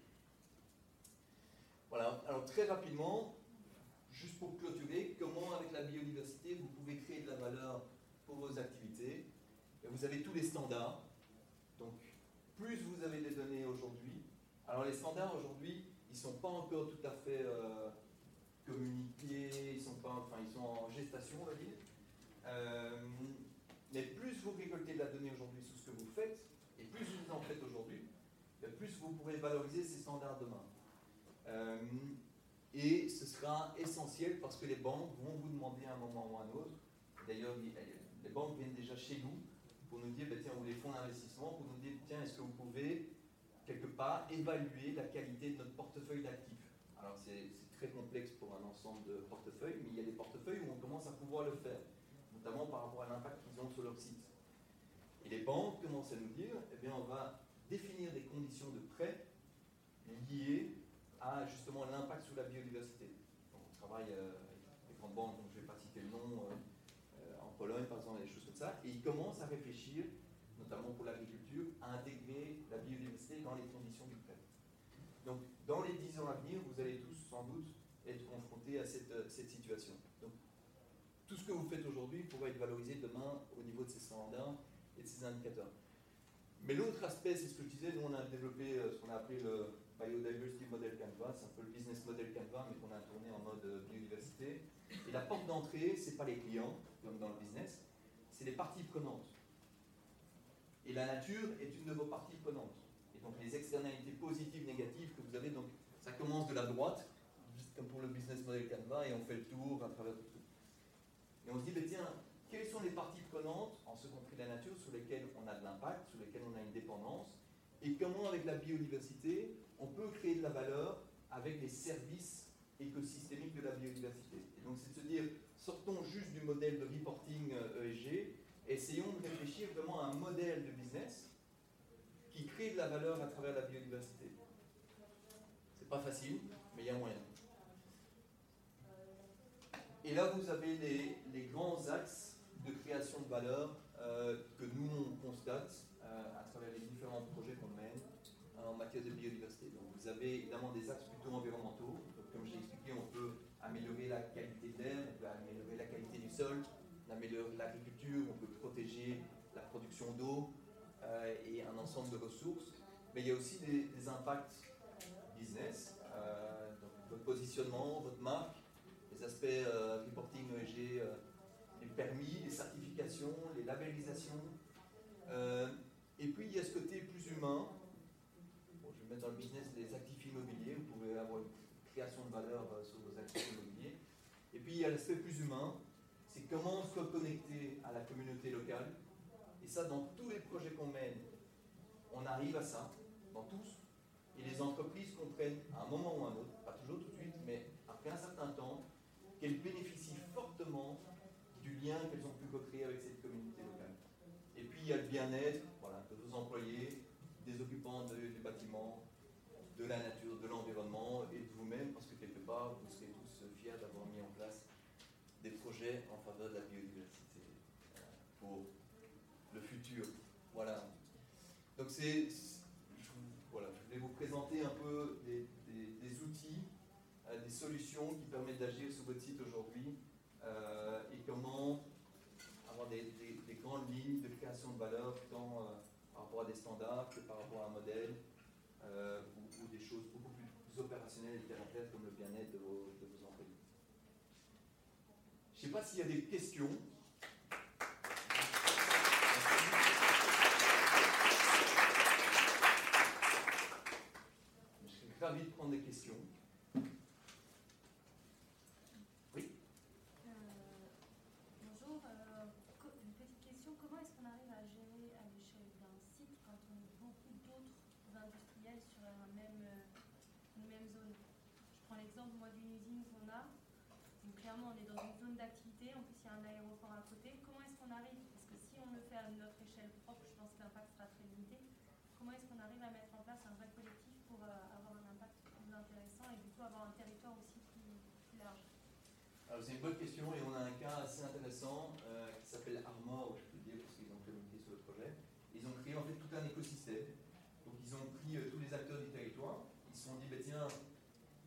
Voilà, alors très rapidement, juste pour clôturer, comment avec la biodiversité vous pouvez créer de la valeur pour vos activités? vous avez tous les standards. Plus vous avez des données aujourd'hui, alors les standards aujourd'hui, ils ne sont pas encore tout à fait euh, communiqués, ils sont, pas, enfin, ils sont en gestation, on va dire. Euh, mais plus vous récoltez de la donnée aujourd'hui sur ce que vous faites, et plus vous en faites aujourd'hui, ben, plus vous pourrez valoriser ces standards demain. Euh, et ce sera essentiel parce que les banques vont vous demander à un moment ou à un autre, d'ailleurs les banques viennent déjà chez nous pour nous dire, ben, tiens, vous les fonds d'investissement, pour nous dire, tiens, est-ce que vous pouvez quelque part évaluer la qualité de notre portefeuille d'actifs? Alors c'est très complexe pour un ensemble de portefeuilles, mais il y a des portefeuilles où on commence à pouvoir le faire, notamment par rapport à l'impact qu'ils ont sur leur site. Et les banques commencent à nous dire, eh bien, on va définir des conditions de prêt liées à justement l'impact sur la biodiversité. on travaille euh, avec des grandes banques, donc je ne vais pas citer le nom, euh, euh, en Pologne par exemple, comme ça, et ils commencent à réfléchir, notamment pour l'agriculture, à intégrer la biodiversité dans les conditions du prêt. Donc dans les dix ans à venir, vous allez tous sans doute être confrontés à cette, cette situation. Donc tout ce que vous faites aujourd'hui pourra être valorisé demain au niveau de ces standards et de ces indicateurs. Mais l'autre aspect, c'est ce que je disais, nous on a développé ce qu'on a appelé le Biodiversity Model Canvas, c'est un peu le business model Canvas, mais qu'on a tourné en mode euh, biodiversité. Et la porte d'entrée, ce n'est pas les clients, comme dans le business, c'est les parties prenantes. Et la nature est une de vos parties prenantes. Et donc les externalités positives, négatives que vous avez, donc ça commence de la droite, comme pour le business model Canvas, et on fait le tour à travers tout. Et on se dit, ben tiens, quelles sont les parties prenantes, en ce compris la nature, sur lesquelles on a de l'impact, sur lesquelles on a une dépendance, et comment avec la biodiversité, on peut créer de la valeur avec les services écosystémiques de la biodiversité. Et donc c'est de se dire, sortons juste du modèle de reporting ESG, euh, e essayons de réfléchir vraiment à un modèle de business qui crée de la valeur à travers la biodiversité. C'est pas facile, mais il y a moyen. Et là, vous avez les, grands axes de création de valeur euh, que nous, on constate euh, à travers les différents projets qu'on mène en matière de biodiversité. Donc vous avez évidemment des axes plutôt environnementaux. comme j'ai expliqué, on peut améliorer la qualité de l'air, on peut améliorer la qualité du sol, on améliore l'agriculture, on peut protéger la production d'eau euh, et un ensemble de ressources. Mais il y a aussi des, impacts business, euh, votre positionnement, votre marque, les aspects euh, reporting ESG, les permis, les certifications, les labellisations. et puis il y a ce côté plus humain, mettre dans le business des actifs immobiliers, vous pouvez avoir une création de valeur euh, sur vos actifs immobiliers. Et puis il y a l'aspect plus humain, c'est comment se reconnecter à la communauté locale. Et ça, dans tous les projets qu'on mène, on arrive à ça, dans tous. Et les entreprises comprennent à un moment ou à un autre, pas toujours tout de suite, mais après un certain temps, qu'elles bénéficient fortement du lien qu'elles ont pu recréer avec cette communauté locale. Et puis il y a le bien-être voilà, de vos employés, des occupants du bâtiment, de la nature, de l'environnement et de vous-même, parce que quelque part, vous serez tous fiers d'avoir mis en en faveur de la biodiversité euh, pour le futur. Voilà. Donc c'est, voilà, je vais vous présenter un peu des, outils, euh, des solutions qui permettent d'agir sur votre site aujourd'hui euh, et comment avoir des, grandes lignes de création de valeur tant par rapport à des standards que par rapport à un modèle ou, des choses beaucoup plus opérationnelles et terre comme le bien-être de vos, de vos employés. Je ne sais pas s'il y a des questions. Je serais ravi de prendre des questions. on est dans une zone? D'activité, en plus il y a un aéroport à côté. Comment est-ce qu'on arrive Parce que si on le fait à notre échelle propre, je pense que l'impact sera très limité. Comment est-ce qu'on arrive à mettre en place un vrai collectif pour euh, avoir un impact plus intéressant et du coup avoir un territoire aussi plus, large c'est une bonne question et on a un cas assez euh, qui s'appelle Armor, je peux dire, parce qu'ils ont communiqué sur le projet. Ils ont créé en fait tout un écosystème. Donc ils ont pris euh, tous les acteurs du territoire, ils se sont dit, bah, tiens,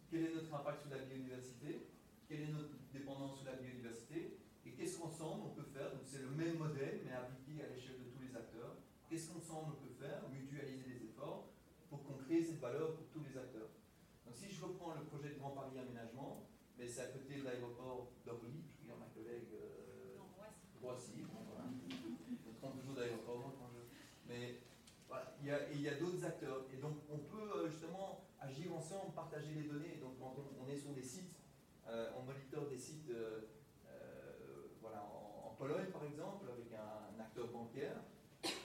quel est notre impact sur la biodiversité, quelle est notre dépendance sur la biodiversité, et qu'est-ce qu'ensemble on peut faire, donc c'est le même modèle, mais appliqué à l'échelle de tous les acteurs, qu'est-ce qu'ensemble on peut faire, mutualiser les efforts, pour qu'on crée cette valeur pour tous les acteurs. Donc si je reprends le projet de Grand Paris Aménagement, mais c'est à côté de l'aéroport d'Orly, je regarde ma collègue euh, Roissy, bon, voilà. je me trompe toujours d'aéroport moi quand je... Mais voilà, il y a, et il y a d'autres acteurs, et donc on peut euh, justement agir ensemble, partager les données, donc quand on, on est sur des sites, euh, on monitore des sites, euh, euh, voilà, en, Pologne par exemple, avec un, acteur bancaire,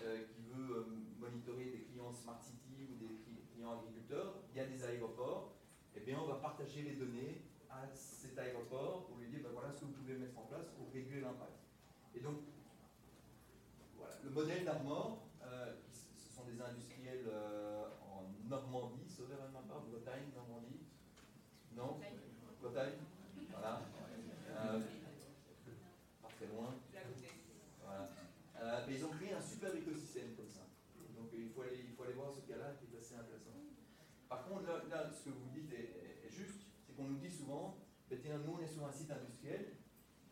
euh, qui veut euh, monitorer des clients Smart City ou des cli- clients agriculteurs, il y a des aéroports, eh bien on va partager les données à cet aéroport pour lui dire ben voilà ce que vous pouvez mettre en place pour réduire l'impact. Et donc, le modèle d'Armor, euh, qui s- ce sont des industriels euh, en Normandie, sauveur ma part, Bretagne, Normandie, non Bretagne, voilà. Euh, pas très loin. Voilà. Euh, mais ils ont créé un super écosystème comme ça. Donc euh, il faut aller, il faut aller voir ce cas-là qui est assez intéressant. Par contre, là, là, ce que vous dites est, est- est juste, c'est qu'on nous dit souvent, nous on est sur un site industriel,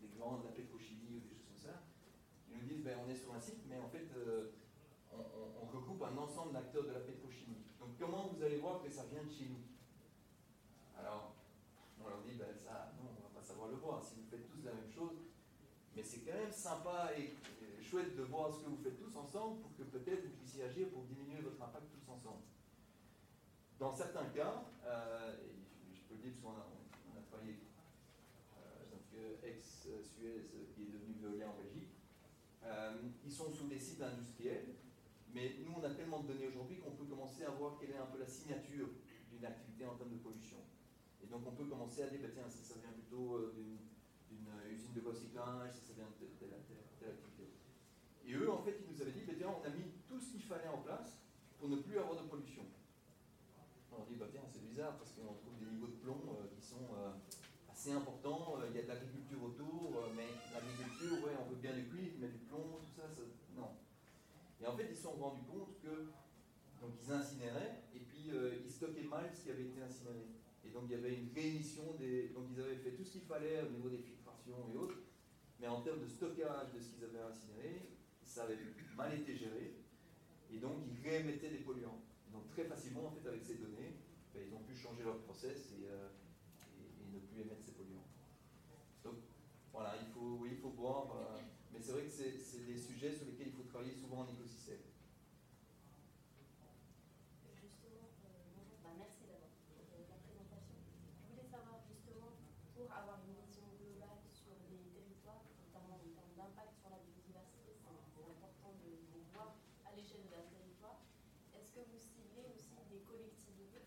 des grands de la pétrochimie ou des choses comme ça, ils nous disent, ben, on est sur un site, mais en fait, euh, on, regroupe un ensemble d'acteurs de la pétrochimie. Donc comment vous allez voir que ça vient de chez nous? Alors, on leur dit, ben, ça, non, on va pas savoir le voir, si vous faites tous la même chose, mais c'est quand même sympa et et chouette de voir ce que vous faites tous ensemble pour que peut-être vous puissiez agir pour diminuer votre impact tous ensemble. Dans certains cas, euh, je, peux le dire parce qu'on a, on a travaillé euh, donc, euh, ex-Suez euh, qui est devenu Veolia en Belgique, euh, ils sont sous des sites industriels, mais nous on a tellement de données aujourd'hui qu'on peut commencer à voir quelle est un peu la signature d'une activité en termes de pollution. Et donc on peut commencer à dire, bah, tiens, si ça vient plutôt euh, d'une euh, usine de recyclage, si ça vient de telle, activité. Et eux, en fait, ils nous avaient dit, bah, tiens, on a mis tout ce qu'il fallait en place pour ne plus avoir de pollution. On dit, bah, tiens, c'est bizarre parce qu'on trouve des niveaux de plomb euh, qui sont euh, assez importants, euh, il y a de euh, ouais, on veut bien du cuivre, mais du plomb, tout ça, non. Et en fait, ils se sont rendus compte que, donc ils incinéraient, et puis euh, ils stockaient mal ce qui avait été incinéré. Et donc il y avait une réémission des. Donc ils avaient fait tout ce qu'il fallait au niveau des filtrations et autres, mais en termes de stockage de ce qu'ils avaient incinéré, ça avait mal été géré, et donc ils réémettaient des polluants. Donc très facilement, en fait, avec ces données, ben, ils ont pu changer leur process et, euh, et- et ne plus émettre ces polluants. Donc voilà, il euh, mais c'est vrai que c'est des sujets sur lesquels il faut travailler souvent en écosystème. Justement, euh, bonjour, bah, merci d'abord pour euh, la présentation. Je voulais savoir justement, pour avoir une vision globale sur des territoires, notamment en termes d'impact sur la biodiversité, c'est c'est important de, de voir à l'échelle d'un territoire. Est-ce que vous ciblez aussi des collectivités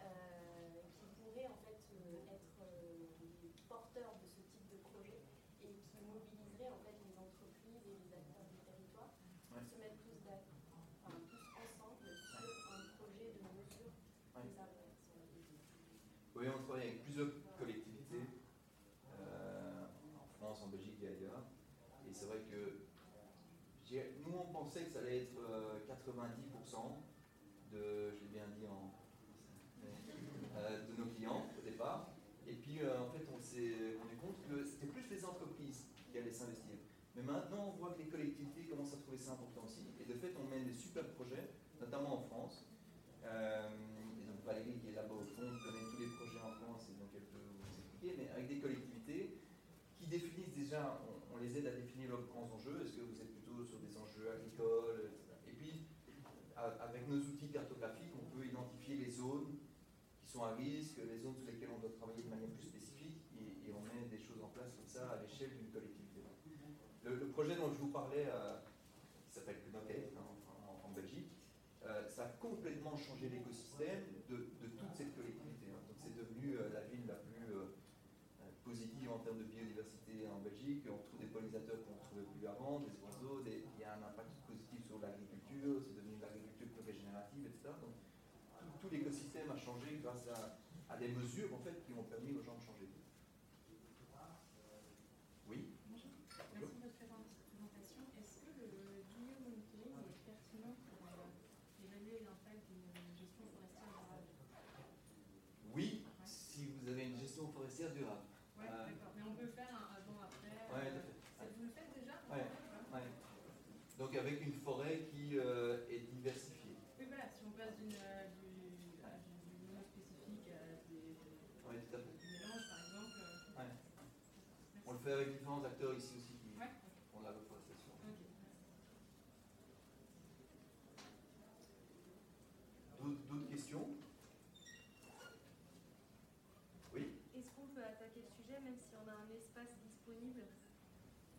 euh, qui pourraient en fait euh, être euh, des porteurs de ce type de projet et qui mobiliseraient en fait les entreprises et les acteurs du territoire pour Ouais. se mettre tous d'accord, enfin, tous ensemble sur un projet de mesure Ouais. des impacts sur la biodiversité. Oui, on travaille avec plusieurs collectivités, euh, en France, en Belgique et ailleurs. Et c'est vrai que je dirais, nous, on pensait que ça allait être euh, 90% de, je l'ai bien dit en euh, de nos clients au départ. Et puis, euh, en fait, on s'est rendu compte que c'était plus les entreprises qui allaient s'investir. Mais maintenant, on voit que les à trouver ça important aussi. Et de fait, on mène des super projets, notamment en France. Euh, et donc Valérie, qui est là-bas au fond, connaît tous les projets en France et donc elle peut vous expliquer, mais avec des collectivités qui définissent déjà, on, les aide à définir leurs grands enjeux. Est-ce que vous êtes plutôt sur des enjeux agricoles. Et puis, avec nos outils cartographiques, on peut identifier les zones qui sont à risque, les zones sur lesquelles on doit travailler de manière plus spécifique, et, on met des choses en place comme ça à l'échelle d'une collectivité. Le, le projet dont je vous parlais, euh, qui s'appelle Knocket en, en- en Belgique, euh, ça a complètement changé l'écosystème de, toute cette collectivité. hein. Donc c'est devenu euh, la ville la plus euh, euh, positive en termes de biodiversité en Belgique. On trouve des pollinisateurs qu'on ne trouvait plus avant, des oiseaux, il y a un impact positif sur l'agriculture, c'est devenu de l'agriculture plus régénérative, etc. Donc tout, l'écosystème a changé grâce à, des mesures fait, qui ont permis aux gens de changer. Oui Merci de votre présentation. Est-ce que le biomonitoring est pertinent pour euh, évaluer l'impact d'une gestion forestière durable Oui, si serre durable. Ouais, Euh, d'accord. Mais on peut faire un avant-après. Ouais, euh, tout à fait. ça, vous le faites déjà Ouais. Ouais. Donc avec une forêt qui euh, est diversifiée. Oui, voilà, si on passe d'une, euh, du, à du, du monospécifique à des, Oui, tout à fait. du mélange, par exemple. euh, Ouais. Avec différents acteurs ici aussi qui Ouais, font de la reforestation. ok, merci. D'autres d'autres questions Oui Est-ce qu'on peut attaquer le sujet même si on a un espace disponible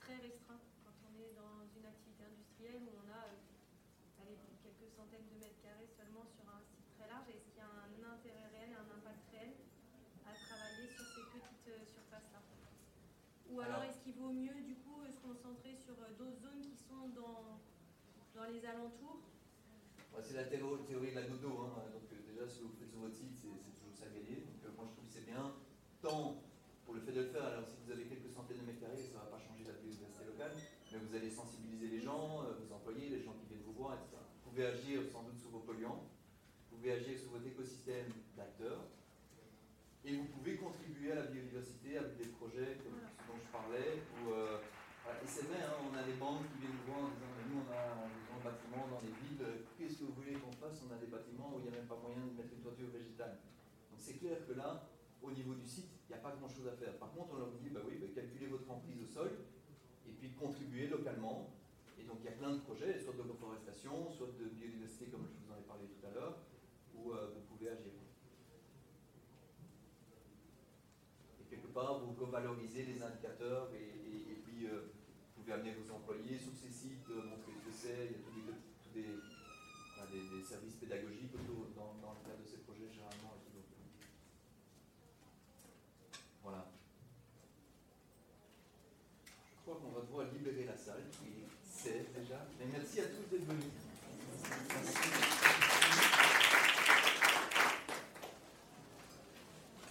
très restreint quand on est dans une activité industrielle où on a euh, allez, quelques centaines de mètres carrés seulement sur un site très large Est-ce qu'il y a un intérêt réel et un impact réel à travailler sur ces petites euh, surfaces-là Ou alors, Alors- est-ce qu'il vaut mieux du coup se concentrer sur euh, d'autres zones qui sont dans, dans les alentours? Bah, C'est la théo- théorie de la dodo. hein. Donc euh, déjà, que vous faites sur votre site, c'est toujours ça gagner. Donc euh, moi, je trouve que c'est bien. Tant pour le fait de le faire, alors si vous avez quelques centaines de mètres carrés, ça ne va pas changer la biodiversité locale, mais vous allez sensibiliser les gens, vos employés, les gens qui viennent vous voir, etc. Vous pouvez agir sans doute sur vos polluants, vous pouvez agir sur votre écosystème d'acteurs, et vous pouvez contribuer à la biodiversité avec des projets comme ce dont je parlais. Où, euh, hein, on a des banques qui viennent nous voir en disant nous, on a besoin de bâtiments dans les villes, qu'est-ce que vous voulez qu'on fasse On a des bâtiments où il n'y a même pas moyen de mettre une toiture végétale. Donc c'est clair que là, au niveau du site, il n'y a pas grand-chose à faire. Par contre, on leur dit Bah oui, bah, calculez votre emprise au sol et puis contribuez localement. Et donc il y a plein de projets, soit de reforestation, soit de biodiversité, comme je vous en ai parlé tout à l'heure, où euh, vous pouvez agir. Et quelque part, vous revalorisez les indicateurs et, pouvez amener vos employés sur ces sites, euh, montrer ce que c'est.